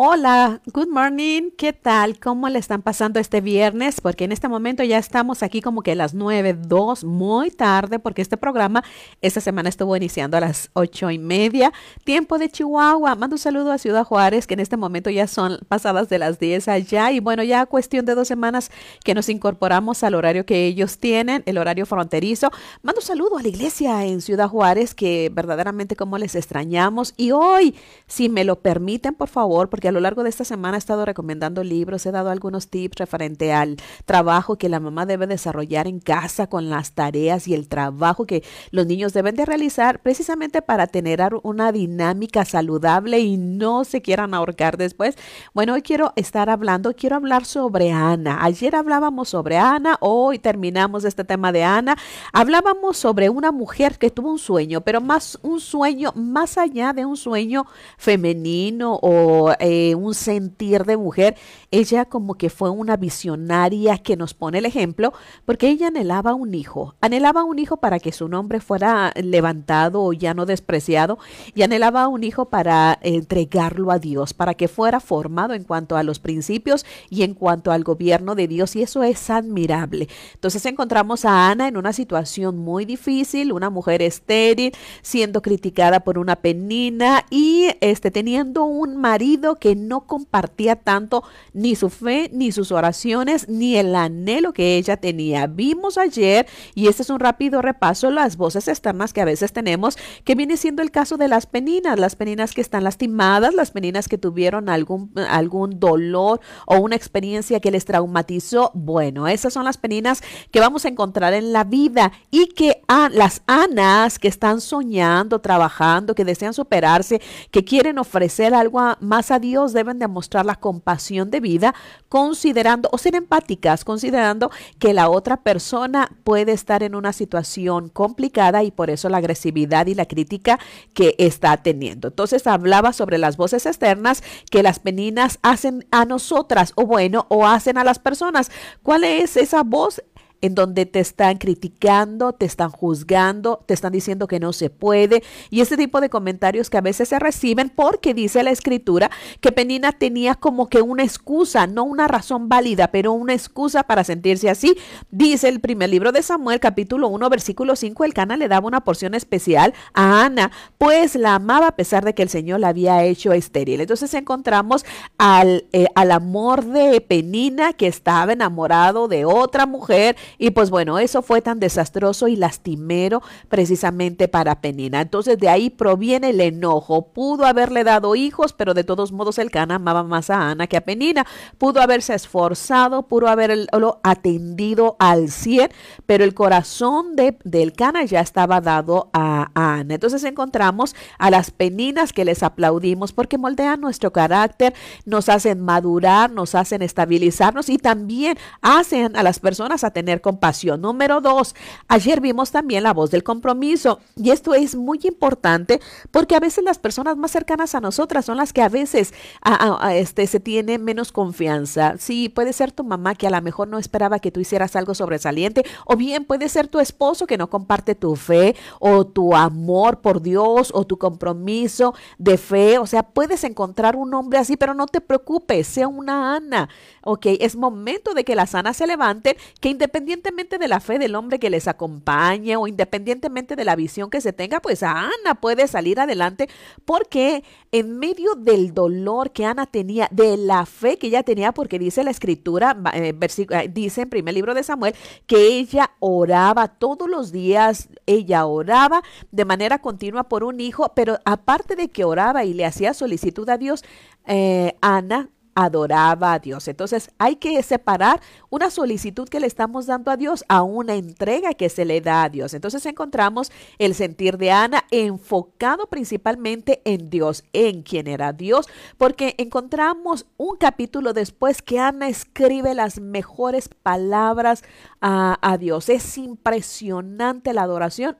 Hola, good morning, ¿qué tal? ¿Cómo le están pasando este viernes? Porque en este momento ya estamos aquí como que a las 9, 2, muy tarde, porque este programa esta semana estuvo iniciando a las ocho y media, tiempo de Chihuahua. Mando un saludo a Ciudad Juárez, que en este momento ya son pasadas de las 10 allá. Y bueno, ya cuestión de dos semanas que nos incorporamos al horario que ellos tienen, el horario fronterizo. Mando un saludo a la iglesia en Ciudad Juárez, que verdaderamente como les extrañamos. Y hoy, si me lo permiten, por favor, porque a lo largo de esta semana he estado recomendando libros, he dado algunos tips referente al trabajo que la mamá debe desarrollar en casa con las tareas y el trabajo que los niños deben de realizar precisamente para tener una dinámica saludable y no se quieran ahorcar después. Bueno, hoy quiero estar hablando, quiero hablar sobre Ana. Ayer hablábamos sobre Ana, hoy terminamos este tema de Ana. Hablábamos sobre una mujer que tuvo un sueño, pero más un sueño más allá de un sueño femenino o eh, un sentir de mujer, ella como que fue una visionaria que nos pone el ejemplo, porque ella anhelaba un hijo, anhelaba un hijo para que su nombre fuera levantado o ya no despreciado, y anhelaba un hijo para entregarlo a Dios, para que fuera formado en cuanto a los principios y en cuanto al gobierno de Dios, y eso es admirable. Entonces encontramos a Ana en una situación muy difícil, una mujer estéril, siendo criticada por una penina y este, teniendo un marido que no compartía tanto ni su fe, ni sus oraciones, ni el anhelo que ella tenía. Vimos ayer, y este es un rápido repaso, las voces externas que a veces tenemos, que viene siendo el caso de las peninas, las peninas que están lastimadas, las peninas que tuvieron algún, algún dolor o una experiencia que les traumatizó. Bueno, esas son las peninas que vamos a encontrar en la vida y que las anas que están soñando, trabajando, que desean superarse, que quieren ofrecer algo más a Dios, deben demostrar la compasión de considerando o ser empáticas, considerando que la otra persona puede estar en una situación complicada y por eso la agresividad y la crítica que está teniendo. Entonces hablaba sobre las voces externas que las peninas hacen a nosotras o bueno, o hacen a las personas. ¿Cuál es esa voz? En donde te están criticando, te están juzgando, te están diciendo que no se puede y ese tipo de comentarios que a veces se reciben porque dice la escritura que Penina tenía como que una excusa, no una razón válida, pero una excusa para sentirse así. Dice el primer libro de Samuel, capítulo 1, versículo 5, el Cana le daba una porción especial a Ana, pues la amaba a pesar de que el Señor la había hecho estéril. Entonces encontramos al, eh, al amor de Penina que estaba enamorado de otra mujer y pues bueno, eso fue tan desastroso y lastimero precisamente para Penina. Entonces de ahí proviene el enojo. Pudo haberle dado hijos, pero de todos modos el Cana amaba más a Ana que a Penina. Pudo haberse esforzado, pudo haberlo atendido al 100, pero el corazón de, del Cana ya estaba dado a, a Ana. Entonces encontramos a las Peninas que les aplaudimos porque moldean nuestro carácter, nos hacen madurar, nos hacen estabilizarnos y también hacen a las personas a tener compasión. Número dos, ayer vimos también la voz del compromiso y esto es muy importante porque a veces las personas más cercanas a nosotras son las que a veces a, este, se tiene menos confianza. Sí, puede ser tu mamá que a lo mejor no esperaba que tú hicieras algo sobresaliente o bien puede ser tu esposo que no comparte tu fe o tu amor por Dios o tu compromiso de fe. O sea, puedes encontrar un hombre así, pero no te preocupes, sea una Ana. Ok, es momento de que las Anas se levanten, que independientemente independientemente de la fe del hombre que les acompañe o independientemente de la visión que se tenga, pues Ana puede salir adelante porque en medio del dolor que Ana tenía, de la fe que ella tenía, porque dice la escritura, eh, eh, dice en primer libro de Samuel, que ella oraba todos los días, ella oraba de manera continua por un hijo, pero aparte de que oraba y le hacía solicitud a Dios, eh, Ana adoraba a Dios. Entonces hay que separar una solicitud que le estamos dando a Dios a una entrega que se le da a Dios. Entonces encontramos el sentir de Ana enfocado principalmente en Dios, en quien era Dios, porque encontramos un capítulo después que Ana escribe las mejores palabras a, Dios. Es impresionante la adoración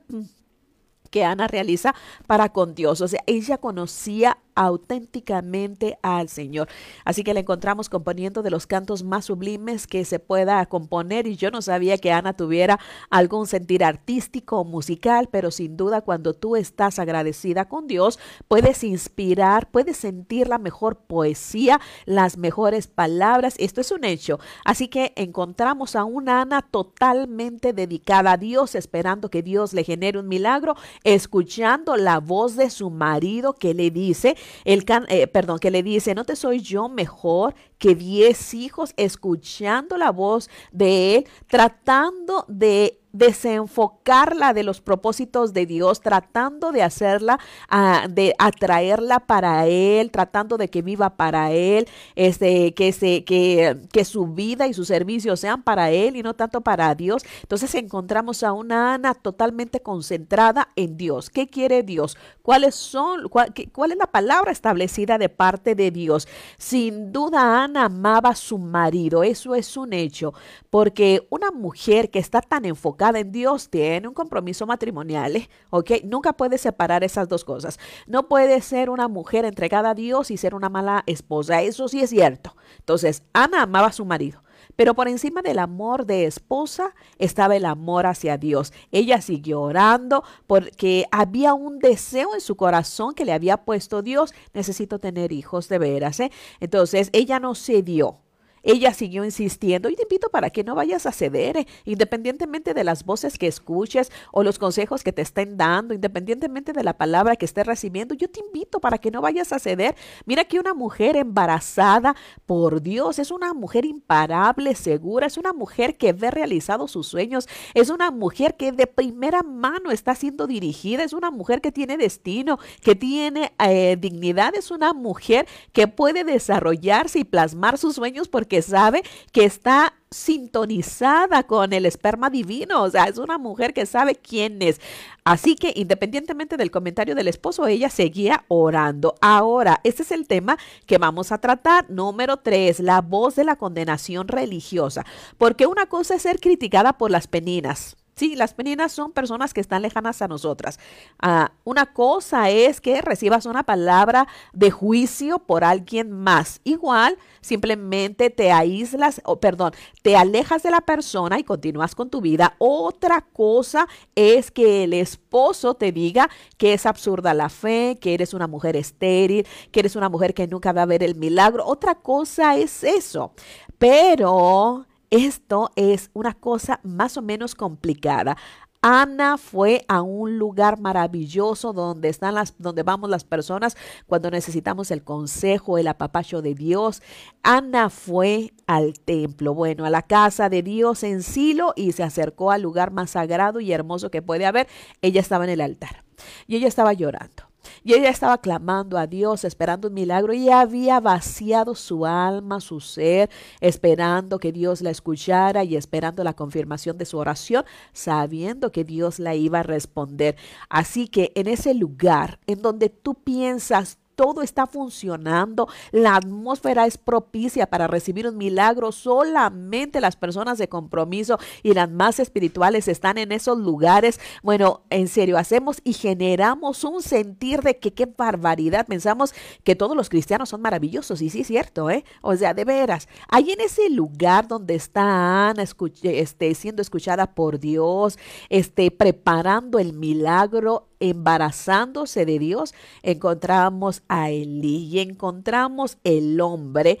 que Ana realiza para con Dios. O sea, ella conocía auténticamente al Señor. Así que la encontramos componiendo de los cantos más sublimes que se pueda componer y yo no sabía que Ana tuviera algún sentir artístico o musical, pero sin duda cuando tú estás agradecida con Dios, puedes inspirar, puedes sentir la mejor poesía, las mejores palabras. Esto es un hecho. Así que encontramos a una Ana totalmente dedicada a Dios, esperando que Dios le genere un milagro, escuchando la voz de su marido que le dice, el eh, perdón, que le dice, no te soy yo mejor que diez hijos, escuchando la voz de él, tratando de desenfocarla de los propósitos de Dios, tratando de hacerla, ah, de atraerla para Él, tratando de que viva para Él, este, que, se, que, que su vida y su servicio sean para Él y no tanto para Dios. Entonces encontramos a una Ana totalmente concentrada en Dios. ¿Qué quiere Dios? ¿Cuáles son, cuál, cuál es la palabra establecida de parte de Dios? Sin duda Ana amaba a su marido, eso es un hecho, porque una mujer que está tan enfocada en Dios tiene un compromiso matrimonial, ¿eh? ¿ok? Nunca puede separar esas dos cosas. No puede ser una mujer entregada a Dios y ser una mala esposa, eso sí es cierto. Entonces, Ana amaba a su marido. Pero por encima del amor de esposa estaba el amor hacia Dios. Ella siguió orando porque había un deseo en su corazón que le había puesto Dios. Necesito tener hijos de veras. ¿eh? Entonces ella no cedió. Ella siguió insistiendo y te invito para que no vayas a ceder, eh, independientemente de las voces que escuches o los consejos que te estén dando, independientemente de la palabra que estés recibiendo. Yo te invito para que no vayas a ceder. Mira que una mujer embarazada por Dios es una mujer imparable, segura, es una mujer que ve realizados sus sueños, es una mujer que de primera mano está siendo dirigida, es una mujer que tiene destino, que tiene eh, dignidad, es una mujer que puede desarrollarse y plasmar sus sueños porque que sabe que está sintonizada con el esperma divino, o sea, es una mujer que sabe quién es. Así que independientemente del comentario del esposo, ella seguía orando. Ahora, este es el tema que vamos a tratar. Número tres, la voz de la condenación religiosa. Porque una cosa es ser criticada por las peninas. Sí, las peninas son personas que están lejanas a nosotras. Ah, una cosa es que recibas una palabra de juicio por alguien más. Igual, simplemente te aíslas, o perdón, te alejas de la persona y continúas con tu vida. Otra cosa es que el esposo te diga que es absurda la fe, que eres una mujer estéril, que eres una mujer que nunca va a ver el milagro. Otra cosa es eso. Pero esto es una cosa más o menos complicada. Ana fue a un lugar maravilloso donde están las, donde vamos las personas cuando necesitamos el consejo, el apapacho de Dios. Ana fue al templo, bueno, a la casa de Dios en Silo y se acercó al lugar más sagrado y hermoso que puede haber. Ella estaba en el altar y ella estaba llorando. Y ella estaba clamando a Dios, esperando un milagro, y había vaciado su alma, su ser, esperando que Dios la escuchara y esperando la confirmación de su oración, sabiendo que Dios la iba a responder. Así que en ese lugar en donde tú piensas, todo está funcionando, la atmósfera es propicia para recibir un milagro, solamente las personas de compromiso y las más espirituales están en esos lugares. Bueno, en serio, hacemos y generamos un sentir de que qué barbaridad, pensamos que todos los cristianos son maravillosos y sí es cierto, ¿eh? O sea, de veras, ahí en ese lugar donde está Ana este, siendo escuchada por Dios, este, preparando el milagro, embarazándose de Dios, encontramos a Elí y encontramos el hombre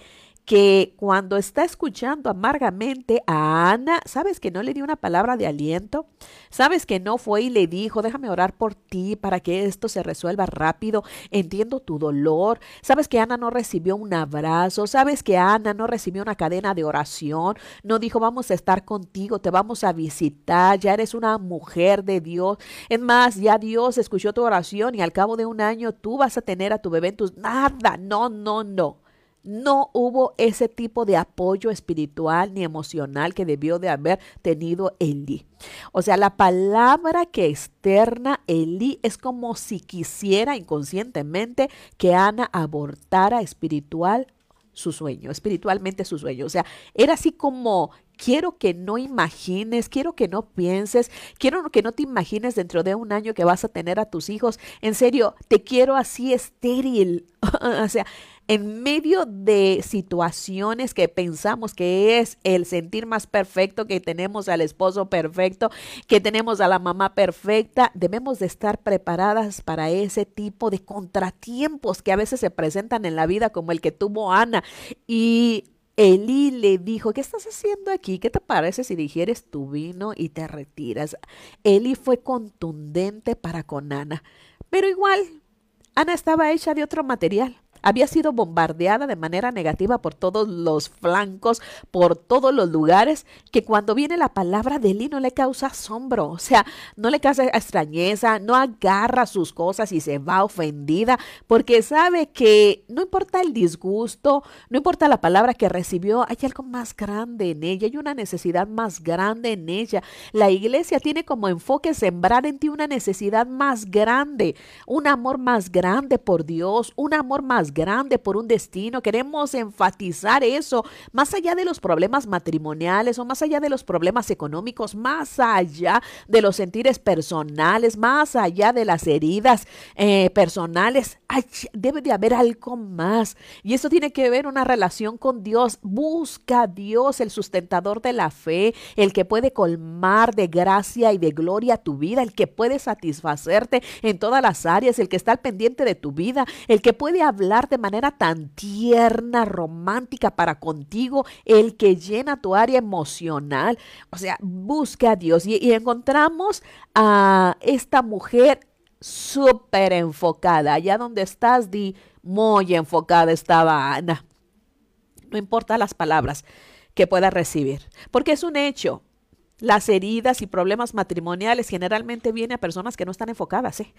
que cuando está escuchando amargamente a Ana, ¿sabes que no le dio una palabra de aliento? ¿Sabes que no fue y le dijo, déjame orar por ti para que esto se resuelva rápido? Entiendo tu dolor. ¿Sabes que Ana no recibió un abrazo? ¿Sabes que Ana no recibió una cadena de oración? No dijo, vamos a estar contigo, te vamos a visitar, ya eres una mujer de Dios. Es más, ya Dios escuchó tu oración y al cabo de un año tú vas a tener a tu bebé en tus... Nada, no, no, no no hubo ese tipo de apoyo espiritual ni emocional que debió de haber tenido Eli. O sea, la palabra que externa Eli es como si quisiera inconscientemente que Ana abortara espiritual su sueño, espiritualmente su sueño. O sea, era así como quiero que no imagines, quiero que no pienses, quiero que no te imagines dentro de un año que vas a tener a tus hijos. En serio, te quiero así estéril. o sea, en medio de situaciones que pensamos que es el sentir más perfecto, que tenemos al esposo perfecto, que tenemos a la mamá perfecta, debemos de estar preparadas para ese tipo de contratiempos que a veces se presentan en la vida como el que tuvo Ana. Y Elí le dijo, ¿qué estás haciendo aquí? ¿Qué te parece si digieres tu vino y te retiras? Eli fue contundente para con Ana, pero igual, Ana estaba hecha de otro material había sido bombardeada de manera negativa por todos los flancos, por todos los lugares, que cuando viene la palabra de Eli no le causa asombro, o sea, no le causa extrañeza, no agarra sus cosas y se va ofendida, porque sabe que no importa el disgusto, no importa la palabra que recibió, hay algo más grande en ella, hay una necesidad más grande en ella. La iglesia tiene como enfoque sembrar en ti una necesidad más grande, un amor más grande por Dios, un amor más grande por un destino. Queremos enfatizar eso, más allá de los problemas matrimoniales o más allá de los problemas económicos, más allá de los sentires personales, más allá de las heridas eh, personales. debe de haber algo más. Y eso tiene que ver una relación con Dios. Busca a Dios, el sustentador de la fe, el que puede colmar de gracia y de gloria tu vida, el que puede satisfacerte en todas las áreas, el que está al pendiente de tu vida, el que puede hablar de manera tan tierna, romántica para contigo, el que llena tu área emocional. O sea, busca a Dios y, encontramos a esta mujer súper enfocada. Allá donde estás, di, muy enfocada estaba Ana. No importa las palabras que pueda recibir, porque es un hecho. Las heridas y problemas matrimoniales generalmente vienen a personas que no están enfocadas, ¿eh?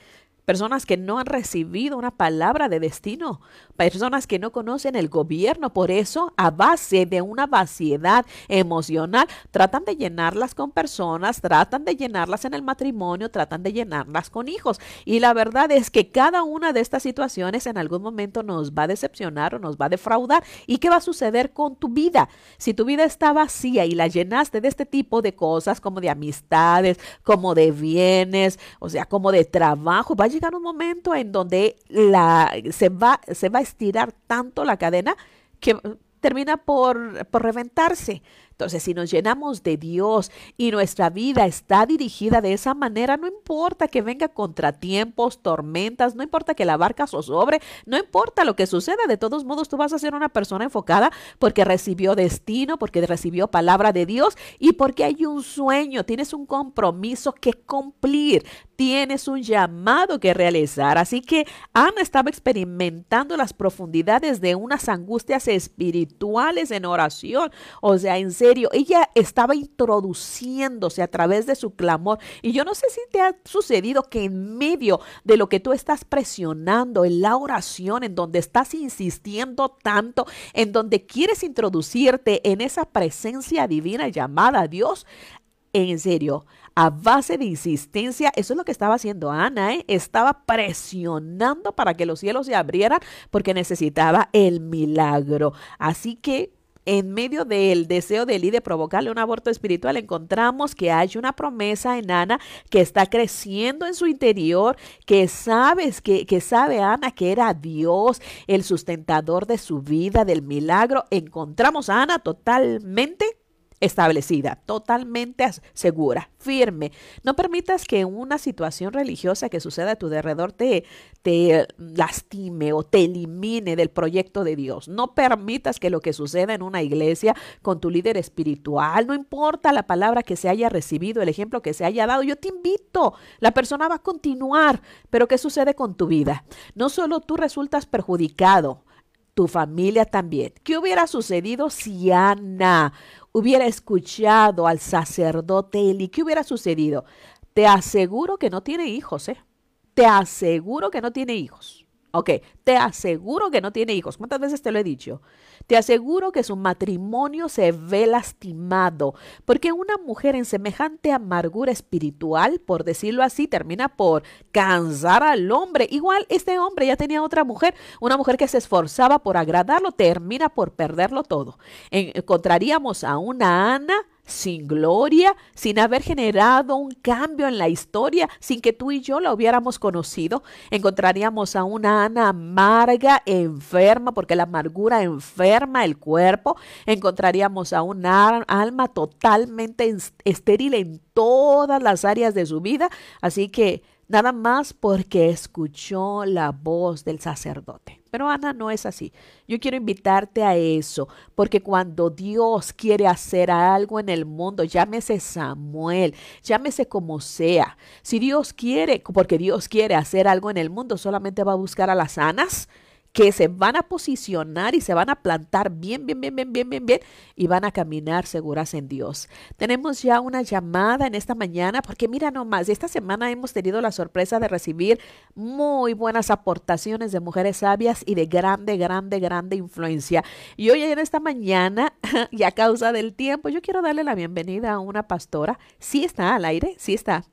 personas que no han recibido una palabra de destino, personas que no conocen el gobierno. Por eso, a base de una vaciedad emocional, tratan de llenarlas con personas, tratan de llenarlas en el matrimonio, tratan de llenarlas con hijos. Y la verdad es que cada una de estas situaciones en algún momento nos va a decepcionar o nos va a defraudar. ¿Y qué va a suceder con tu vida? Si tu vida está vacía y la llenaste de este tipo de cosas, cosas como de amistades, como de bienes, o sea, como de trabajo. Va a llegar un momento en donde la, se, va, se va a estirar tanto la cadena que termina por, por reventarse. Entonces, si nos llenamos de Dios y nuestra vida está dirigida de esa manera, no importa que venga contratiempos, tormentas, no importa que la barca zozobre, no importa lo que suceda, de todos modos tú vas a ser una persona enfocada porque recibió destino, porque recibió palabra de Dios y porque hay un sueño, tienes un compromiso que cumplir, tienes un llamado que realizar. Así que Ana estaba experimentando las profundidades de unas angustias espirituales en oración, o sea, en serio ella estaba introduciéndose a través de su clamor. Y yo no sé si te ha sucedido que en medio de lo que tú estás presionando en la oración, en donde estás insistiendo tanto, en donde quieres introducirte en esa presencia divina llamada Dios, en serio, a base de insistencia, eso es lo que estaba haciendo Ana, ¿eh? estaba presionando para que los cielos se abrieran porque necesitaba el milagro. Así que en medio del deseo de Eli de provocarle un aborto espiritual, encontramos que hay una promesa en Ana que está creciendo en su interior, que sabes, que, que sabe Ana que era Dios, el sustentador de su vida, del milagro. Encontramos a Ana totalmente establecida, totalmente segura, firme. No permitas que una situación religiosa que suceda a tu alrededor te, te lastime o te elimine del proyecto de Dios. No permitas que lo que suceda en una iglesia con tu líder espiritual, no importa la palabra que se haya recibido, el ejemplo que se haya dado, yo te invito, la persona va a continuar, pero ¿qué sucede con tu vida? No solo tú resultas perjudicado, tu familia también. ¿Qué hubiera sucedido si Ana hubiera escuchado al sacerdote Eli, ¿qué hubiera sucedido? Te aseguro que no tiene hijos, ¿eh? Te aseguro que no tiene hijos. Ok, te aseguro que no tiene hijos. ¿Cuántas veces te lo he dicho? Te aseguro que su matrimonio se ve lastimado, porque una mujer en semejante amargura espiritual, por decirlo así, termina por cansar al hombre. Igual este hombre ya tenía otra mujer, una mujer que se esforzaba por agradarlo, termina por perderlo todo. encontraríamos a una Ana sin gloria, sin haber generado un cambio en la historia, sin que tú y yo la hubiéramos conocido. Encontraríamos a una Ana amarga, enferma, porque la amargura enferma el cuerpo. Encontraríamos a una alma totalmente estéril en todas las áreas de su vida. Así que nada más porque escuchó la voz del sacerdote. Pero Ana no es así. Yo quiero invitarte a eso, porque cuando Dios quiere hacer algo en el mundo, llámese Samuel, llámese como sea. Si Dios quiere, porque Dios quiere hacer algo en el mundo, solamente va a buscar a las sanas que se van a posicionar y se van a plantar bien, bien, bien, bien, bien, bien, bien y van a caminar seguras en Dios. Tenemos ya una llamada en esta mañana porque mira nomás, esta semana hemos tenido la sorpresa de recibir muy buenas aportaciones de mujeres sabias y de grande, grande, grande influencia. Y hoy en esta mañana, y a causa del tiempo, yo quiero darle la bienvenida a una pastora. Sí está al aire, sí está.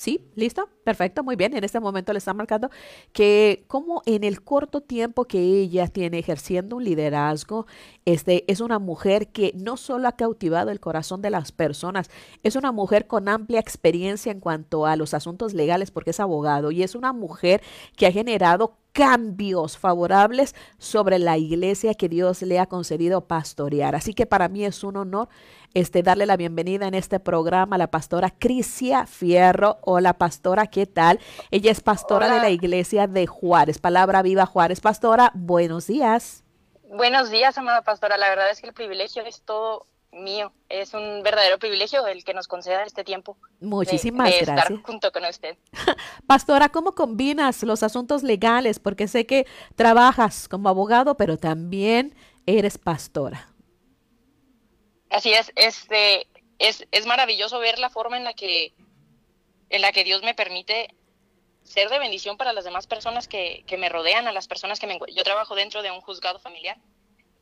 ¿Sí? ¿Listo? Perfecto, muy bien. En este momento le está marcando que como en el corto tiempo que ella tiene ejerciendo un liderazgo, este, es una mujer que no solo ha cautivado el corazón de las personas, es una mujer con amplia experiencia en cuanto a los asuntos legales porque es abogado y es una mujer que ha generado cambios favorables sobre la iglesia que Dios le ha concedido pastorear. Así que para mí es un honor este, darle la bienvenida en este programa a la pastora Crisia Fierro. Hola pastora, ¿qué tal? Ella es pastora de la iglesia de Juárez, Palabra Viva Juárez. Pastora, buenos días. Buenos días, amada pastora. La verdad es que el privilegio es todo mío. Es un verdadero privilegio el que nos conceda este tiempo. Muchísimas de, gracias. Estar junto con usted. Pastora, ¿cómo combinas los asuntos legales? Porque sé que trabajas como abogado, pero también eres pastora. Así es, este, es, es maravilloso ver la forma en la que, en la que Dios me permite ser de bendición para las demás personas que, que me rodean, a las personas que me Yo trabajo dentro de un juzgado familiar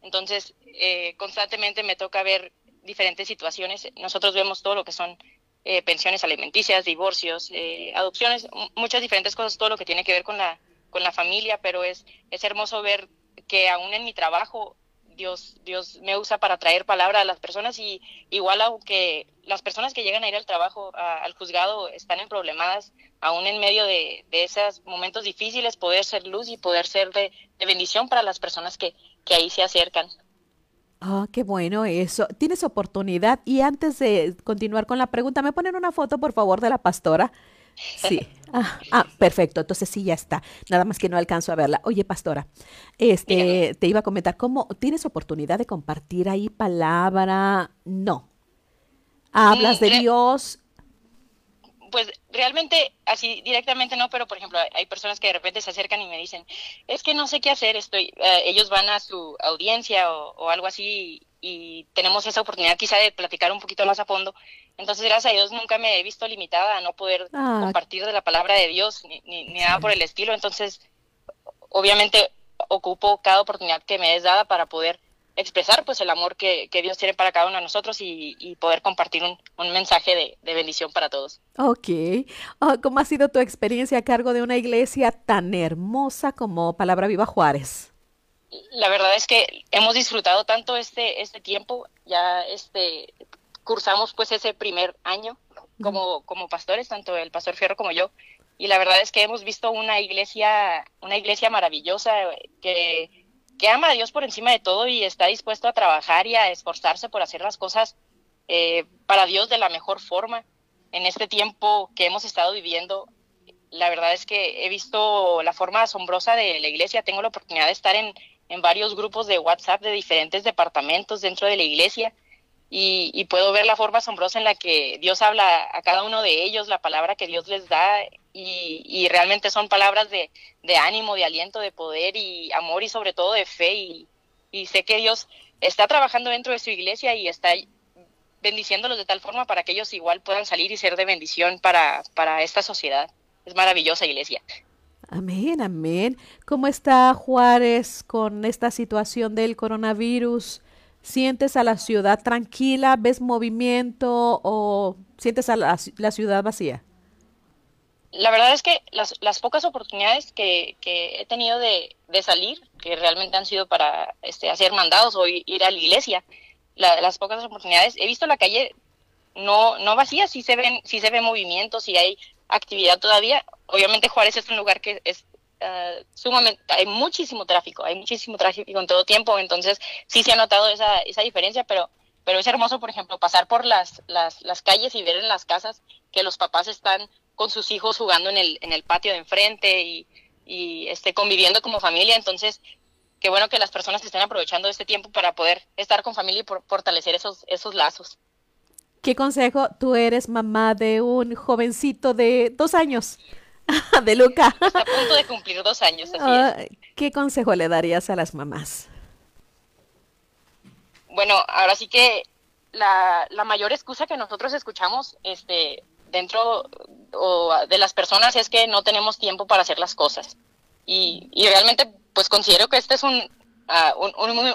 entonces, eh, constantemente me toca ver diferentes situaciones. Nosotros vemos todo lo que son eh, pensiones alimenticias, divorcios, eh, adopciones, muchas diferentes cosas, todo lo que tiene que ver con la, con la familia, pero es, es hermoso ver que aún en mi trabajo Dios, Dios me usa para traer palabra a las personas y igual aunque las personas que llegan a ir al trabajo, al juzgado, están en problemadas, aún en medio de, esos momentos difíciles, poder ser luz y poder ser de, bendición para las personas que, que ahí se acercan. Ah, qué bueno eso. Tienes oportunidad. Y antes de continuar con la pregunta, ¿me ponen una foto, por favor, de la pastora? Sí. Ah, ah, perfecto. Entonces sí, ya está. Nada más que no alcanzo a verla. Oye, pastora, este, te iba a comentar, ¿cómo tienes oportunidad de compartir ahí palabra? No. Hablas de Dios. Pues realmente así directamente no, pero por ejemplo hay personas que de repente se acercan y me dicen, es que no sé qué hacer, estoy, eh, ellos van a su audiencia o, o algo así y tenemos esa oportunidad quizá de platicar un poquito más a fondo. Entonces, gracias a Dios, nunca me he visto limitada a no poder ah. compartir de la palabra de Dios ni, ni, nada por el estilo. Entonces, obviamente, ocupo cada oportunidad que me es dada para poder expresar pues el amor que, que, Dios tiene para cada uno de nosotros y, y poder compartir un, un mensaje de, de, bendición para todos. Ok. Ah, ¿Cómo ha sido tu experiencia a cargo de una iglesia tan hermosa como Palabra Viva Juárez? la verdad es que hemos disfrutado tanto este, este tiempo, ya este, cursamos pues ese primer año como, como pastores, tanto el pastor Fierro como yo, y la verdad es que hemos visto una iglesia, una iglesia maravillosa que, que ama a Dios por encima de todo y está dispuesto a trabajar y a esforzarse por hacer las cosas eh, para Dios de la mejor forma. En este tiempo que hemos estado viviendo, la verdad es que he visto la forma asombrosa de la iglesia. Tengo la oportunidad de estar en, en varios grupos de WhatsApp de diferentes departamentos dentro de la iglesia y, puedo ver la forma asombrosa en la que Dios habla a cada uno de ellos, la palabra que Dios les da y, realmente son palabras de, ánimo, de aliento, de poder y amor y sobre todo de fe y, y sé que Dios está trabajando dentro de su iglesia y está bendiciéndolos de tal forma para que ellos igual puedan salir y ser de bendición para, para esta sociedad. Es maravillosa iglesia. Amén, amén. ¿Cómo está Juárez con esta situación del coronavirus? ¿Sientes a la ciudad tranquila? ¿Ves movimiento o sientes a la, ciudad vacía? La verdad es que las, las pocas oportunidades que, que he tenido de, de, salir, que realmente han sido para este, hacer mandados o ir a la iglesia, las pocas oportunidades, he visto la calle no, no vacía, sí se ven, sí se ve movimiento, sí hay actividad todavía. Obviamente Juárez es un lugar que es uh, sumamente, hay muchísimo tráfico, hay muchísimo tráfico en todo tiempo, entonces sí se ha notado esa, esa diferencia, pero, pero es hermoso, por ejemplo, pasar por las, las, las calles y ver en las casas que los papás están con sus hijos jugando en el, en el patio de enfrente y, y este, conviviendo como familia, entonces qué bueno que las personas estén aprovechando este tiempo para poder estar con familia y por, fortalecer esos, esos lazos. ¿Qué consejo? Tú eres mamá de un jovencito de dos años, de Luca. Está a punto de cumplir dos años, así ¿Qué consejo le darías a las mamás? Bueno, ahora sí que la, la mayor excusa que nosotros escuchamos este, dentro o de las personas es que no tenemos tiempo para hacer las cosas. Y, y realmente, pues considero que este es un,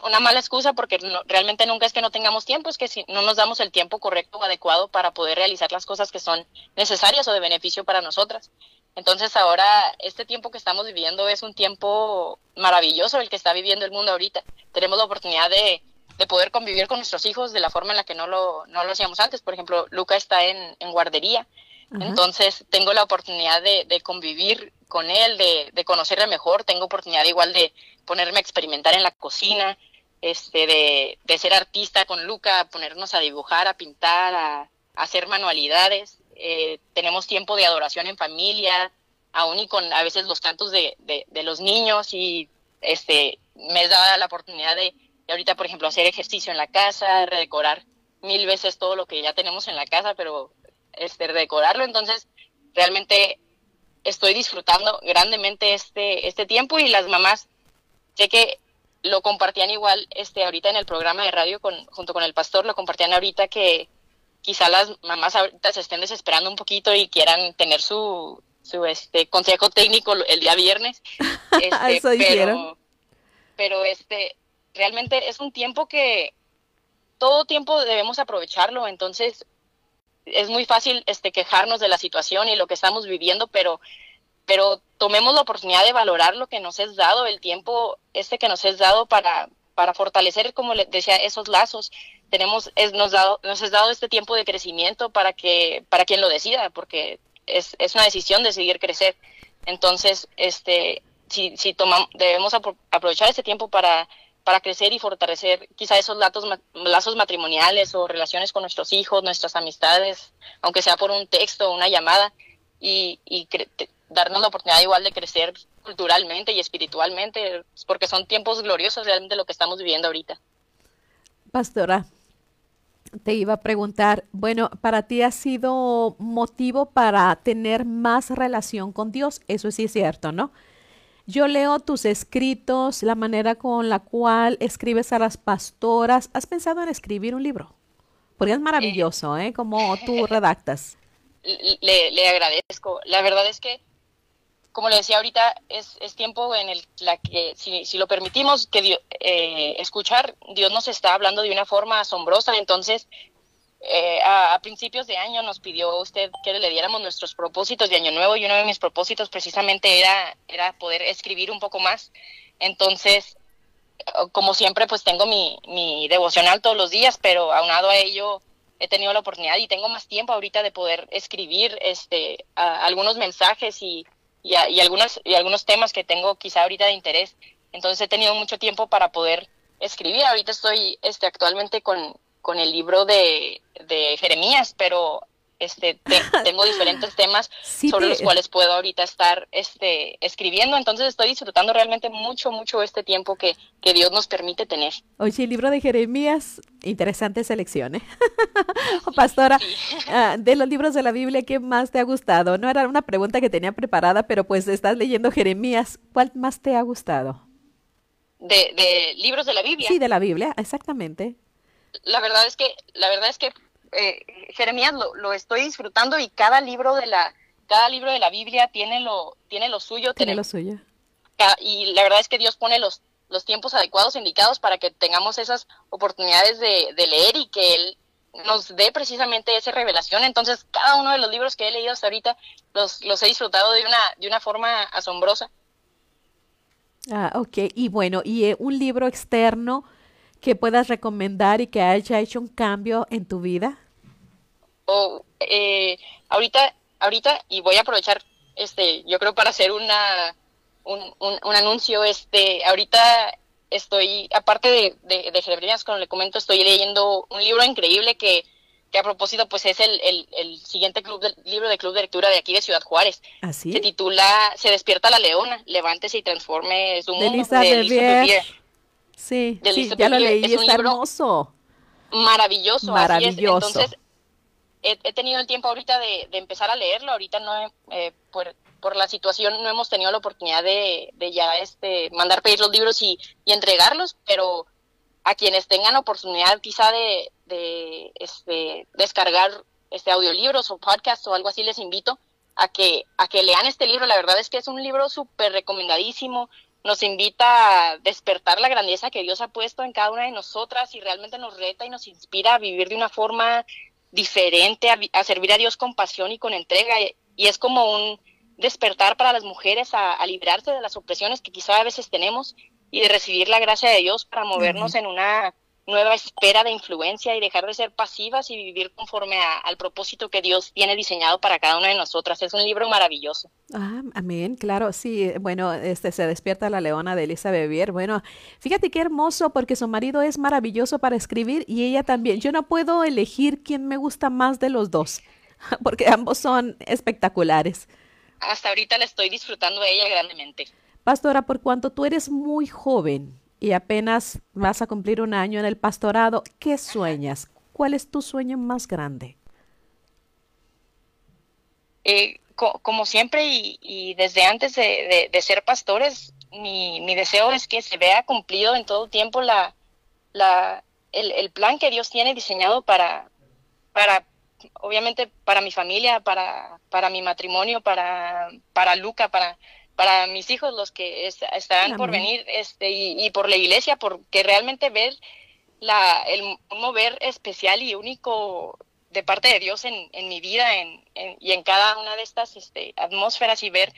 una mala excusa porque realmente nunca es que no tengamos tiempo, es que si no nos damos el tiempo correcto o adecuado para poder realizar las cosas que son necesarias o de beneficio para nosotras. Entonces ahora este tiempo que estamos viviendo es un tiempo maravilloso el que está viviendo el mundo ahorita. Tenemos la oportunidad de, de poder convivir con nuestros hijos de la forma en la que no lo, no lo hacíamos antes. Por ejemplo, Luca está en, en guardería, entonces tengo la oportunidad de, de convivir con él, de, de, conocerle mejor. Tengo oportunidad igual de ponerme a experimentar en la cocina, este, de, de ser artista con Luca, ponernos a dibujar, a pintar, a, hacer manualidades. Eh, tenemos tiempo de adoración en familia, aún y con a veces los cantos de, de, de los niños y este me da la oportunidad de, ahorita, por ejemplo, hacer ejercicio en la casa, redecorar mil veces todo lo que ya tenemos en la casa, pero este, decorarlo. Entonces, realmente estoy disfrutando grandemente este, este tiempo y las mamás, sé que lo compartían igual este, ahorita en el programa de radio con, junto con el pastor, lo compartían ahorita que quizá las mamás ahorita se estén desesperando un poquito y quieran tener su, su este, consejo técnico el día viernes. Este, pero, pero este, realmente es un tiempo que todo tiempo debemos aprovecharlo, entonces es muy fácil este quejarnos de la situación y lo que estamos viviendo, pero pero tomemos la oportunidad de valorar lo que nos es dado, el tiempo este que nos es dado para para fortalecer, como les decía, esos lazos. Tenemos, es, nos, dado, nos es dado este tiempo de crecimiento para que, para quien lo decida, porque es, es una decisión de seguir crecer. Entonces, este, si, si tomamos, debemos aprovechar este tiempo para para crecer y fortalecer quizá esos lazos, lazos matrimoniales o relaciones con nuestros hijos, nuestras amistades, aunque sea por un texto o una llamada, y, y darnos la oportunidad igual de crecer culturalmente y espiritualmente, porque son tiempos gloriosos realmente lo que estamos viviendo ahorita. Pastora, te iba a preguntar, bueno, para ti ha sido motivo para tener más relación con Dios, eso sí es cierto, ¿no? Yo leo tus escritos, la manera con la cual escribes a las pastoras. ¿Has pensado en escribir un libro? Porque es maravilloso, ¿eh? Como tú redactas. Le, le, agradezco. La verdad es que, como le decía ahorita, es, es tiempo en el la que, si, si lo permitimos, que eh, escuchar, Dios nos está hablando de una forma asombrosa. Entonces, eh, a, principios de año nos pidió usted que le diéramos nuestros propósitos de año nuevo y uno de mis propósitos precisamente era, era poder escribir un poco más. Entonces, como siempre, pues tengo mi, mi devocional todos los días, pero aunado a ello he tenido la oportunidad y tengo más tiempo ahorita de poder escribir este, algunos mensajes y, y, y, algunos, y algunos temas que tengo quizá ahorita de interés. Entonces he tenido mucho tiempo para poder escribir. Ahorita estoy este, actualmente con, con el libro de, de Jeremías, pero este tengo diferentes temas sobre los cuales puedo ahorita estar este escribiendo, entonces estoy disfrutando realmente mucho, mucho este tiempo que, que Dios nos permite tener. Oye, el libro de Jeremías, interesante selección, ¿eh? Pastora, ah, de los libros de la Biblia, ¿qué más te ha gustado? No era una pregunta que tenía preparada, pero pues estás leyendo Jeremías, ¿cuál más te ha gustado? De, de libros de la Biblia. Sí, de la Biblia, exactamente la verdad es que, la verdad es que eh, Jeremías lo, lo, estoy disfrutando y cada libro de la, cada libro de la Biblia tiene lo, tiene lo suyo. Tiene lo suyo. Y la verdad es que Dios pone los, los tiempos adecuados, indicados para que tengamos esas oportunidades de, de leer y que Él nos dé precisamente esa revelación. Entonces, cada uno de los libros que he leído hasta ahorita los, los he disfrutado de una, de una forma asombrosa. Ah, ok. Y bueno, ¿y eh, un libro externo que puedas recomendar y que haya hecho un cambio en tu vida? O eh, ahorita, ahorita, y voy a aprovechar, este, yo creo para hacer una, un, un, un anuncio, este, ahorita estoy, aparte de, de, de como le comento, estoy leyendo un libro increíble que, que a propósito, pues es el, el, el siguiente club de, libro de club de lectura de aquí de Ciudad Juárez. ¿Así? Se titula Se despierta la leona, levántese y transforme su mundo. Elisa de Elisa Sí, de sí ya lo leí, es está hermoso. Maravilloso. Maravilloso. Entonces, he, tenido el tiempo ahorita de, empezar a leerlo, ahorita no he, eh, por, la situación no hemos tenido la oportunidad de, ya este mandar pedir los libros y, entregarlos, pero a quienes tengan oportunidad quizá de, de este, descargar este audiolibros o podcasts o algo así, les invito a que, a que lean este libro. La verdad es que es un libro súper recomendadísimo. Nos invita a despertar la grandeza que Dios ha puesto en cada una de nosotras y realmente nos reta y nos inspira a vivir de una forma diferente, a, a servir a Dios con pasión y con entrega. Y es como un, despertar para las mujeres a, a, librarse de las opresiones que quizá a veces tenemos y de recibir la gracia de Dios para movernos uh -huh. en una nueva espera de influencia y dejar de ser pasivas y vivir conforme a, al propósito que Dios tiene diseñado para cada una de nosotras. Es un libro maravilloso. Ah, amén, claro, sí, bueno, este se despierta la leona de Elisa Bevier. Bueno, fíjate qué hermoso porque su marido es maravilloso para escribir y ella también. Yo no puedo elegir quién me gusta más de los dos, porque ambos son espectaculares hasta ahorita la estoy disfrutando de ella grandemente. Pastora, por cuanto tú eres muy joven y apenas vas a cumplir un año en el pastorado, ¿qué sueñas? ¿Cuál es tu sueño más grande? Eh, co como siempre y, y desde antes de, ser pastores, mi, mi, deseo es que se vea cumplido en todo tiempo la, la, el, el plan que Dios tiene diseñado para, para obviamente para mi familia, para, para mi matrimonio, para, para Luca, para, para mis hijos, los que es, estarán Amén. por venir, este, y, y, por la iglesia, porque realmente ver la, el un mover especial y único de parte de Dios en, en mi vida en, en, y en cada una de estas este, atmósferas y ver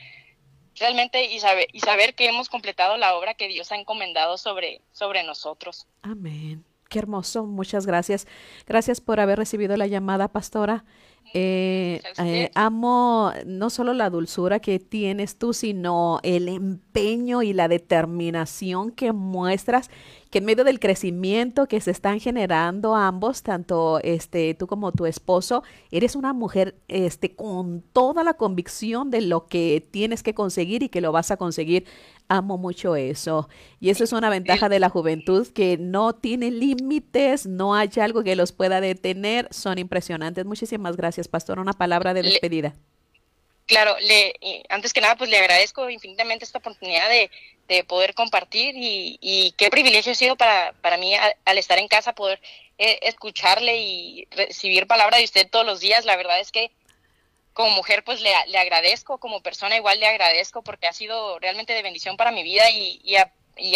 realmente y saber, y saber que hemos completado la obra que Dios ha encomendado sobre, sobre nosotros. Amén. Qué hermoso, muchas gracias. Gracias por haber recibido la llamada, pastora. Eh, eh, amo no solo la dulzura que tienes tú, sino el empeño y la determinación que muestras que en medio del crecimiento que se están generando ambos, tanto este tú como tu esposo, eres una mujer este con toda la convicción de lo que tienes que conseguir y que lo vas a conseguir. Amo mucho eso. Y eso es una ventaja de la juventud que no tiene límites, no hay algo que los pueda detener, son impresionantes. Muchísimas gracias, pastor. Una palabra de despedida. Claro, le, antes que nada, pues le agradezco infinitamente esta oportunidad de, de poder compartir y, y, qué privilegio ha sido para, para mí al, estar en casa poder eh, escucharle y recibir palabra de usted todos los días. La verdad es que como mujer pues le, agradezco, como persona igual le agradezco porque ha sido realmente de bendición para mi vida y,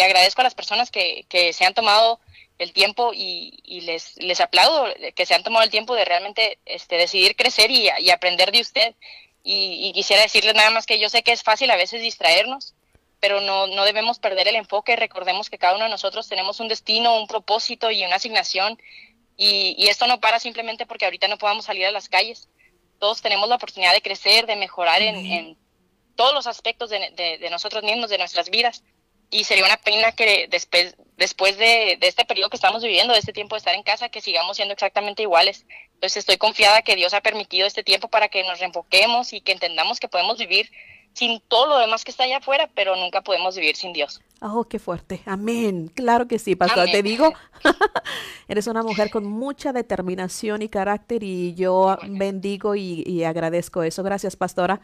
agradezco a las personas que, que se han tomado el tiempo y, y, les, les aplaudo que se han tomado el tiempo de realmente este, decidir crecer y, aprender de usted. Y, quisiera decirles nada más que yo sé que es fácil a veces distraernos, pero no, no debemos perder el enfoque. Recordemos que cada uno de nosotros tenemos un destino, un propósito y una asignación. Y, y esto no para simplemente porque ahorita no podamos salir a las calles. Todos tenemos la oportunidad de crecer, de mejorar en, en todos los aspectos de, de, de, nosotros mismos, de nuestras vidas. Y sería una pena que después, después de, de este periodo que estamos viviendo, de este tiempo de estar en casa, que sigamos siendo exactamente iguales. Entonces estoy confiada que Dios ha permitido este tiempo para que nos reenfoquemos y que entendamos que podemos vivir sin todo lo demás que está allá afuera, pero nunca podemos vivir sin Dios. Oh, qué fuerte. Amén. Claro que sí, pastor. Amén. Te digo, eres una mujer con mucha determinación y carácter y yo bueno. bendigo y, y, agradezco eso. Gracias, pastora.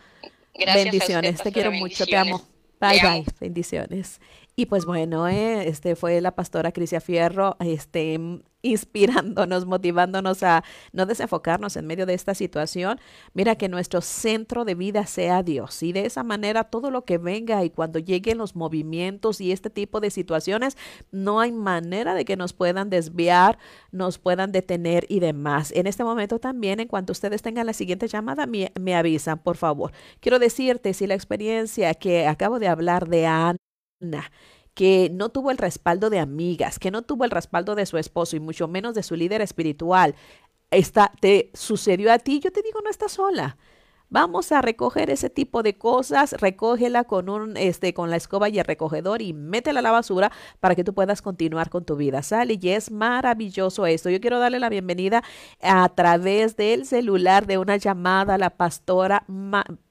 Gracias Bendiciones. Usted, Te quiero mucho. Te amo. Bye, Te bye. Amo. Bendiciones. Y pues bueno, eh, este fue la pastora Crisia Fierro, este inspirándonos, motivándonos a no desenfocarnos en medio de esta situación. Mira que nuestro centro de vida sea Dios y de esa manera todo lo que venga y cuando lleguen los movimientos y este tipo de situaciones, no hay manera de que nos puedan desviar, nos puedan detener y demás. En este momento también, en cuanto ustedes tengan la siguiente llamada, me, me avisan, por favor. Quiero decirte si la experiencia que acabo de hablar de Ana, que no tuvo el respaldo de amigas, que no tuvo el respaldo de su esposo y mucho menos de su líder espiritual, está, te sucedió a ti, yo te digo, no estás sola. Vamos a recoger ese tipo de cosas, recógela con un este con la escoba y el recogedor y métela a la basura para que tú puedas continuar con tu vida. Sale y es maravilloso esto. Yo quiero darle la bienvenida a través del celular de una llamada a la pastora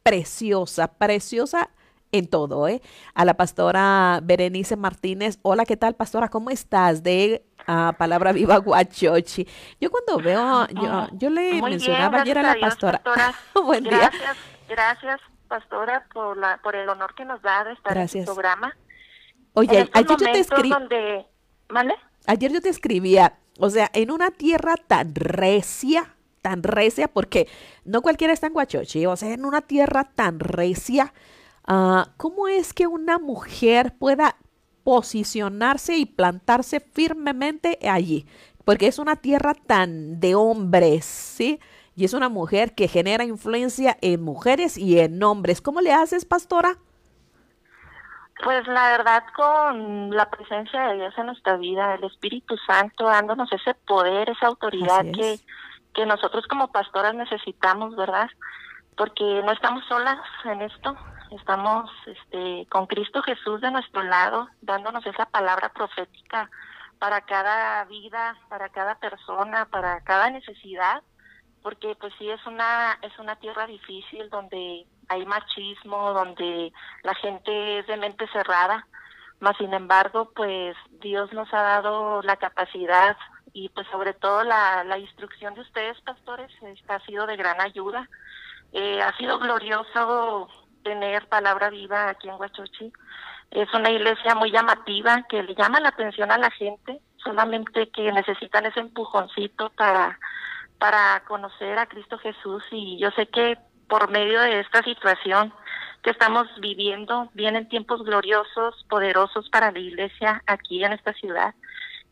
preciosa, preciosa en todo, ¿eh? A la pastora Berenice Martínez. Hola, ¿qué tal, pastora? ¿Cómo estás? De uh, Palabra Viva Guachochi. Yo cuando veo, yo, yo le mencionaba ayer a la pastora. Buen gracias, día. Gracias, pastora, por, la, por el honor que nos da de estar en el programa. Oye, ayer yo te escribí. Ayer yo te escribía, o sea, en una tierra tan recia, tan recia, porque no cualquiera está en Guachochi, o sea, en una tierra tan recia Ah, ¿Cómo es que una mujer pueda posicionarse y plantarse firmemente allí? Porque es una tierra tan de hombres, ¿sí? Y es una mujer que genera influencia en mujeres y en hombres. ¿Cómo le haces, pastora? Pues la verdad, con la presencia de Dios en nuestra vida, el Espíritu Santo dándonos ese poder, esa autoridad que, que nosotros como pastoras necesitamos, ¿verdad? Porque no estamos solas en esto, estamos este, con Cristo Jesús de nuestro lado, dándonos esa palabra profética para cada vida, para cada persona, para cada necesidad, porque pues sí es una es una tierra difícil donde hay machismo, donde la gente es de mente cerrada, mas sin embargo pues Dios nos ha dado la capacidad y pues sobre todo la, la instrucción de ustedes pastores ha sido de gran ayuda. Eh, ha sido glorioso tener palabra viva aquí en Huachochi. Es una iglesia muy llamativa que le llama la atención a la gente, solamente que necesitan ese empujoncito para, para conocer a Cristo Jesús y yo sé que por medio de esta situación que estamos viviendo vienen tiempos gloriosos, poderosos para la iglesia aquí en esta ciudad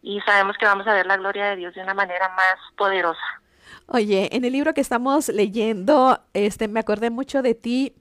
y sabemos que vamos a ver la gloria de Dios de una manera más poderosa. Oye, en el libro que estamos leyendo, este me acordé mucho de ti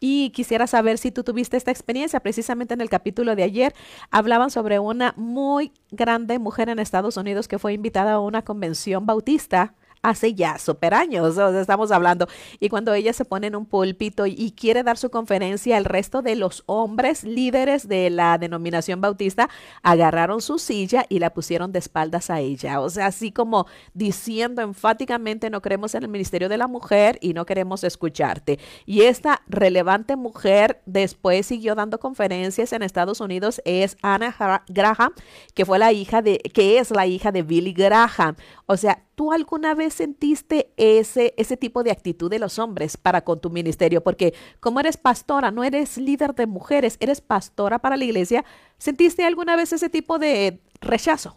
y quisiera saber si tú tuviste esta experiencia. Precisamente en el capítulo de ayer hablaban sobre una muy grande mujer en Estados Unidos que fue invitada a una convención bautista hace ya super años, estamos hablando. Y cuando ella se pone en un púlpito y, quiere dar su conferencia, el resto de los hombres líderes de la denominación bautista agarraron su silla y la pusieron de espaldas a ella. O sea, así como diciendo enfáticamente, no creemos en el ministerio de la mujer y no queremos escucharte. Y esta relevante mujer después siguió dando conferencias en Estados Unidos, es Anna Graham, que fue la hija de, que es la hija de Billy Graham. O sea, ¿tú alguna vez sentiste ese, ese tipo de actitud de los hombres para con tu ministerio? Porque como eres pastora, no eres líder de mujeres, eres pastora para la iglesia, ¿sentiste alguna vez ese tipo de rechazo?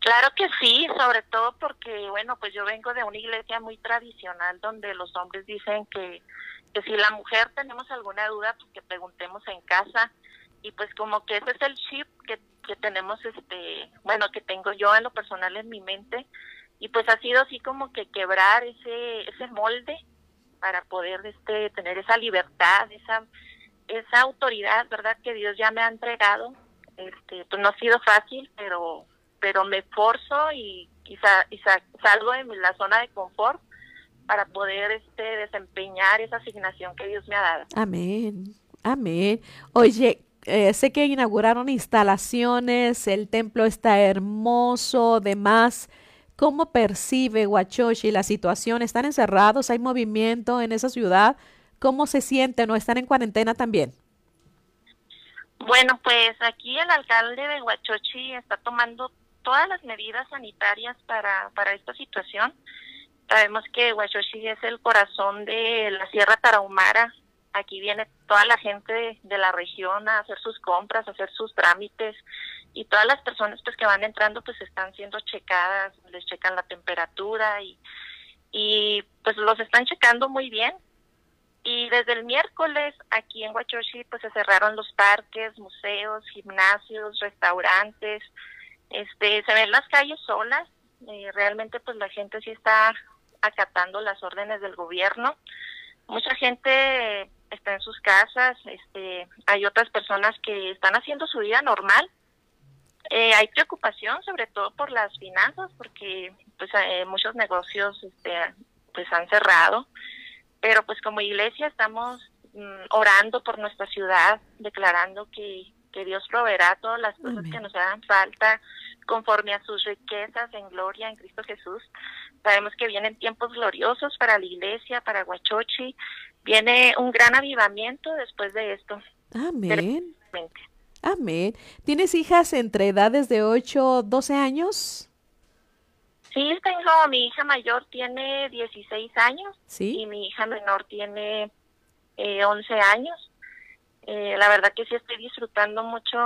Claro que sí, sobre todo porque, bueno, pues yo vengo de una iglesia muy tradicional donde los hombres dicen que, que si la mujer tenemos alguna duda, pues que preguntemos en casa y pues como que ese es el chip que, que tenemos este bueno que tengo yo en lo personal en mi mente y pues ha sido así como que quebrar ese ese molde para poder este tener esa libertad esa esa autoridad verdad que Dios ya me ha entregado. Este pues no ha sido fácil pero pero me esforzo y quizá y salgo de la zona de confort para poder este desempeñar esa asignación que Dios me ha dado. Amén amén. Oye eh, sé que inauguraron instalaciones, el templo está hermoso, demás. ¿Cómo percibe Huachochi la situación? ¿Están encerrados? ¿Hay movimiento en esa ciudad? ¿Cómo se sienten? ¿No están en cuarentena también? Bueno, pues aquí el alcalde de Huachochi está tomando todas las medidas sanitarias para, para esta situación. Sabemos que Huachochi es el corazón de la Sierra Tarahumara, Aquí viene toda la gente de, la región a hacer sus compras, a hacer sus trámites y todas las personas pues que van entrando pues están siendo checadas, les checan la temperatura y, y pues los están checando muy bien. Y desde el miércoles aquí en Huachochi pues se cerraron los parques, museos, gimnasios, restaurantes, este, se ven las calles solas, eh, realmente pues la gente sí está acatando las órdenes del gobierno. Mucha gente está en sus casas, este, hay otras personas que están haciendo su vida normal. Eh, hay preocupación sobre todo por las finanzas porque pues eh, muchos negocios este, pues han cerrado, pero pues como iglesia estamos mm, orando por nuestra ciudad, declarando que, que Dios proveerá todas las cosas que nos hagan falta conforme a sus riquezas en gloria en Cristo Jesús. Sabemos que vienen tiempos gloriosos para la iglesia, para Huachochi. Viene un gran avivamiento después de esto. Amén. Amén. ¿Tienes hijas entre edades de 8 12 años? Sí, tengo, mi hija mayor tiene 16 años ¿Sí? y mi hija menor tiene eh, 11 años. Eh, la verdad que sí estoy disfrutando mucho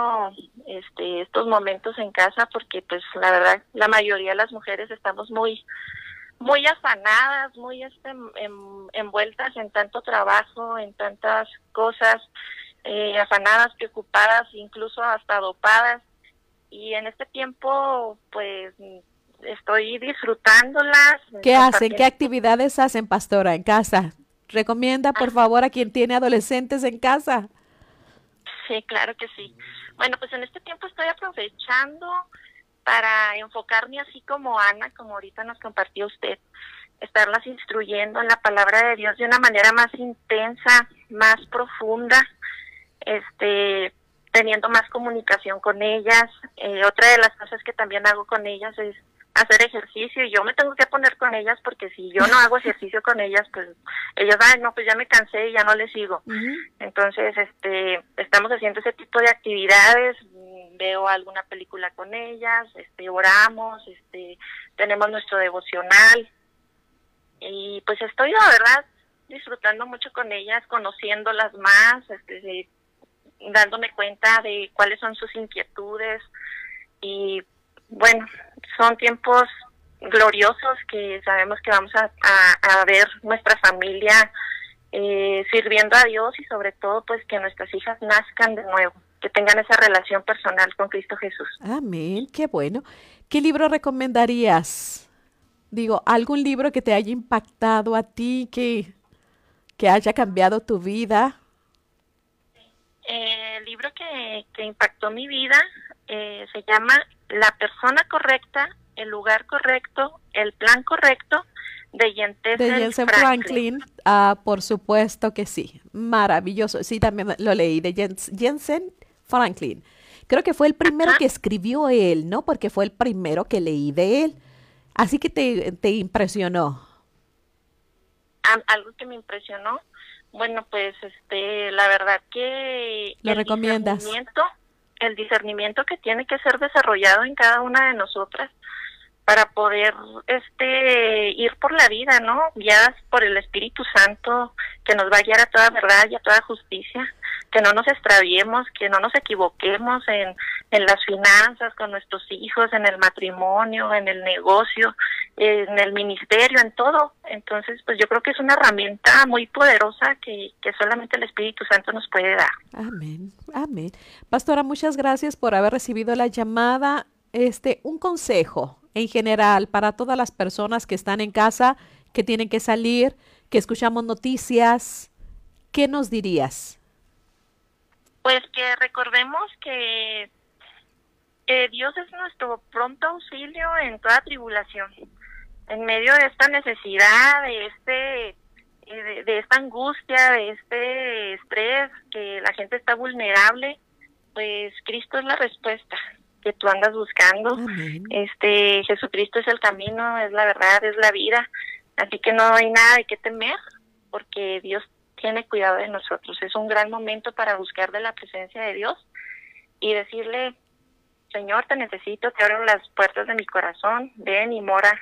este, estos momentos en casa porque pues la verdad la mayoría de las mujeres estamos muy muy afanadas, muy este, envueltas en tanto trabajo, en tantas cosas, eh, afanadas, preocupadas, incluso hasta dopadas. Y en este tiempo, pues, estoy disfrutándolas. ¿Qué hacen? ¿Qué actividades hacen, pastora, en casa? Recomienda, por ah. favor, a quien tiene adolescentes en casa. Sí, claro que sí. Bueno, pues en este tiempo estoy aprovechando para enfocarme así como Ana, como ahorita nos compartió usted, estarlas instruyendo en la palabra de Dios de una manera más intensa, más profunda, este, teniendo más comunicación con ellas. Eh, otra de las cosas que también hago con ellas es hacer ejercicio y yo me tengo que poner con ellas porque si yo no hago ejercicio con ellas pues ellas ay no pues ya me cansé y ya no les sigo entonces este estamos haciendo ese tipo de actividades veo alguna película con ellas este oramos este tenemos nuestro devocional y pues estoy la verdad disfrutando mucho con ellas conociéndolas más este dándome cuenta de cuáles son sus inquietudes y bueno, son tiempos gloriosos que sabemos que vamos a, ver nuestra familia eh, sirviendo a Dios y sobre todo pues que nuestras hijas nazcan de nuevo, que tengan esa relación personal con Cristo Jesús. Amén, qué bueno. ¿Qué libro recomendarías? Digo, algún libro que te haya impactado a ti, que, que haya cambiado tu vida. Eh, el libro que, que impactó mi vida eh, se llama La persona correcta, el lugar correcto, el plan correcto de Jensen, Franklin. Ah, por supuesto que sí. Maravilloso. Sí, también lo leí de Jensen Franklin. Creo que fue el primero que escribió él, ¿no? Porque fue el primero que leí de él. Así que te, te impresionó. Algo que me impresionó. Bueno, pues este, la verdad que... ¿Lo recomiendas? El discernimiento que tiene que ser desarrollado en cada una de nosotras para poder este ir por la vida, ¿no? Guiadas por el Espíritu Santo que nos va a guiar a toda verdad y a toda justicia, que no nos extraviemos, que no nos equivoquemos en, en las finanzas con nuestros hijos, en el matrimonio, en el negocio, en el ministerio, en todo. Entonces, pues yo creo que es una herramienta muy poderosa que, que solamente el Espíritu Santo nos puede dar. Amén, amén. Pastora, muchas gracias por haber recibido la llamada. Este, un consejo en general para todas las personas que están en casa, que tienen que salir, que escuchamos noticias, ¿qué nos dirías? Pues que recordemos que Dios es nuestro pronto auxilio en toda tribulación, en medio de esta necesidad, de este eh, de, esta angustia, de este estrés, que la gente está vulnerable, pues Cristo es la respuesta que tú andas buscando. Este Jesucristo es el camino, es la verdad, es la vida. Así que no hay nada de qué temer, porque Dios tiene cuidado de nosotros. Es un gran momento para buscar de la presencia de Dios y decirle, Señor, te necesito, te abro las puertas de mi corazón, ven y mora,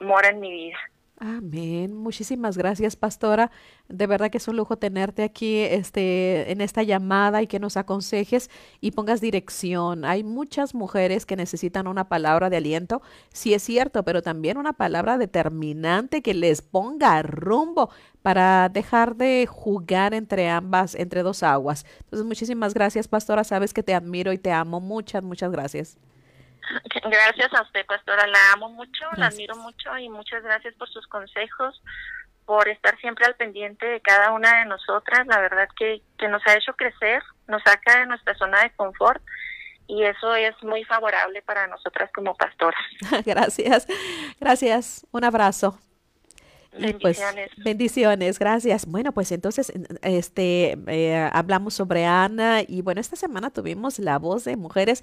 mora en mi vida. Amén. Muchísimas gracias, pastora. De verdad que es un lujo tenerte aquí este, en esta llamada y que nos aconsejes y pongas dirección. Hay muchas mujeres que necesitan una palabra de aliento, sí es cierto, pero también una palabra determinante que les ponga rumbo para dejar de jugar entre ambas, entre dos aguas. Entonces, muchísimas gracias, pastora. Sabes que te admiro y te amo. Muchas, muchas gracias. Gracias a usted, pastora. La amo mucho, la admiro mucho y muchas gracias por sus consejos, por estar siempre al pendiente de cada una de nosotras. La verdad que, que nos ha hecho crecer, nos saca de nuestra zona de confort y eso es muy favorable para nosotras como pastoras. gracias, gracias. Un abrazo. Pues, bendiciones. bendiciones, gracias. Bueno, pues entonces este eh, hablamos sobre Ana y bueno, esta semana tuvimos la voz de mujeres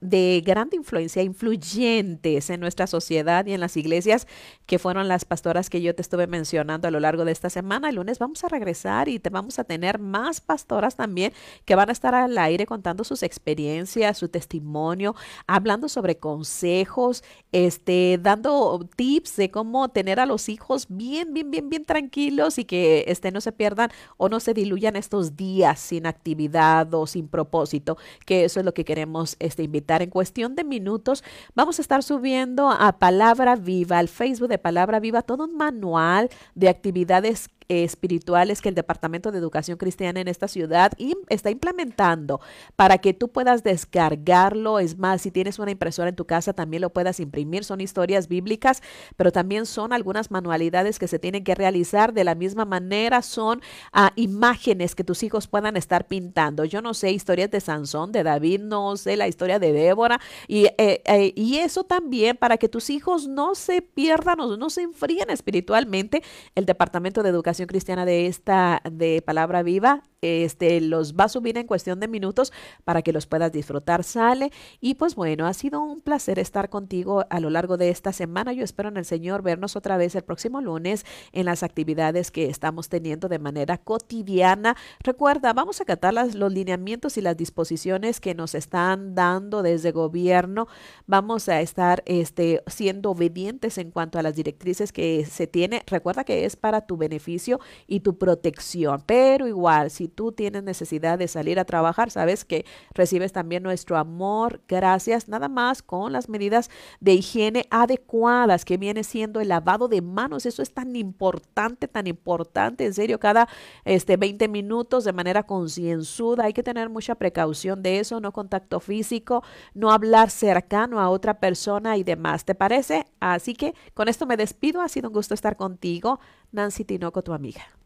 de gran influencia, influyentes en nuestra sociedad y en las iglesias, que fueron las pastoras que yo te estuve mencionando a lo largo de esta semana. El lunes vamos a regresar y te vamos a tener más pastoras también que van a estar al aire contando sus experiencias, su testimonio, hablando sobre consejos, este, dando tips de cómo tener a los hijos bien, bien, bien, bien tranquilos y que este, no se pierdan o no se diluyan estos días sin actividad o sin propósito, que eso es lo que queremos este, invitar. En cuestión de minutos vamos a estar subiendo a Palabra Viva, al Facebook de Palabra Viva, todo un manual de actividades espirituales que el Departamento de Educación Cristiana en esta ciudad está implementando para que tú puedas descargarlo. Es más, si tienes una impresora en tu casa, también lo puedas imprimir. Son historias bíblicas, pero también son algunas manualidades que se tienen que realizar. De la misma manera, son ah, imágenes que tus hijos puedan estar pintando. Yo no sé historias de Sansón, de David, no sé la historia de Débora. Y, eh, eh, y eso también para que tus hijos no se pierdan o no se enfríen espiritualmente. El Departamento de Educación cristiana de esta de Palabra Viva este, los va a subir en cuestión de minutos para que los puedas disfrutar. Sale. Y pues bueno, ha sido un placer estar contigo a lo largo de esta semana. Yo espero en el Señor vernos otra vez el próximo lunes en las actividades que estamos teniendo de manera cotidiana. Recuerda, vamos a acatar los lineamientos y las disposiciones que nos están dando desde gobierno. Vamos a estar este, siendo obedientes en cuanto a las directrices que se tiene. Recuerda que es para tu beneficio y tu protección, pero igual, tú tienes necesidad de salir a trabajar, sabes que recibes también nuestro amor, gracias, nada más con las medidas de higiene adecuadas, que viene siendo el lavado de manos. Eso es tan importante, tan importante, en serio, cada este, 20 minutos de manera concienzuda. Hay que tener mucha precaución de eso, no contacto físico, no hablar cercano a otra persona y demás. ¿Te parece? Así que con esto me despido. Ha sido un gusto estar contigo. Nancy Tinoco, tu amiga.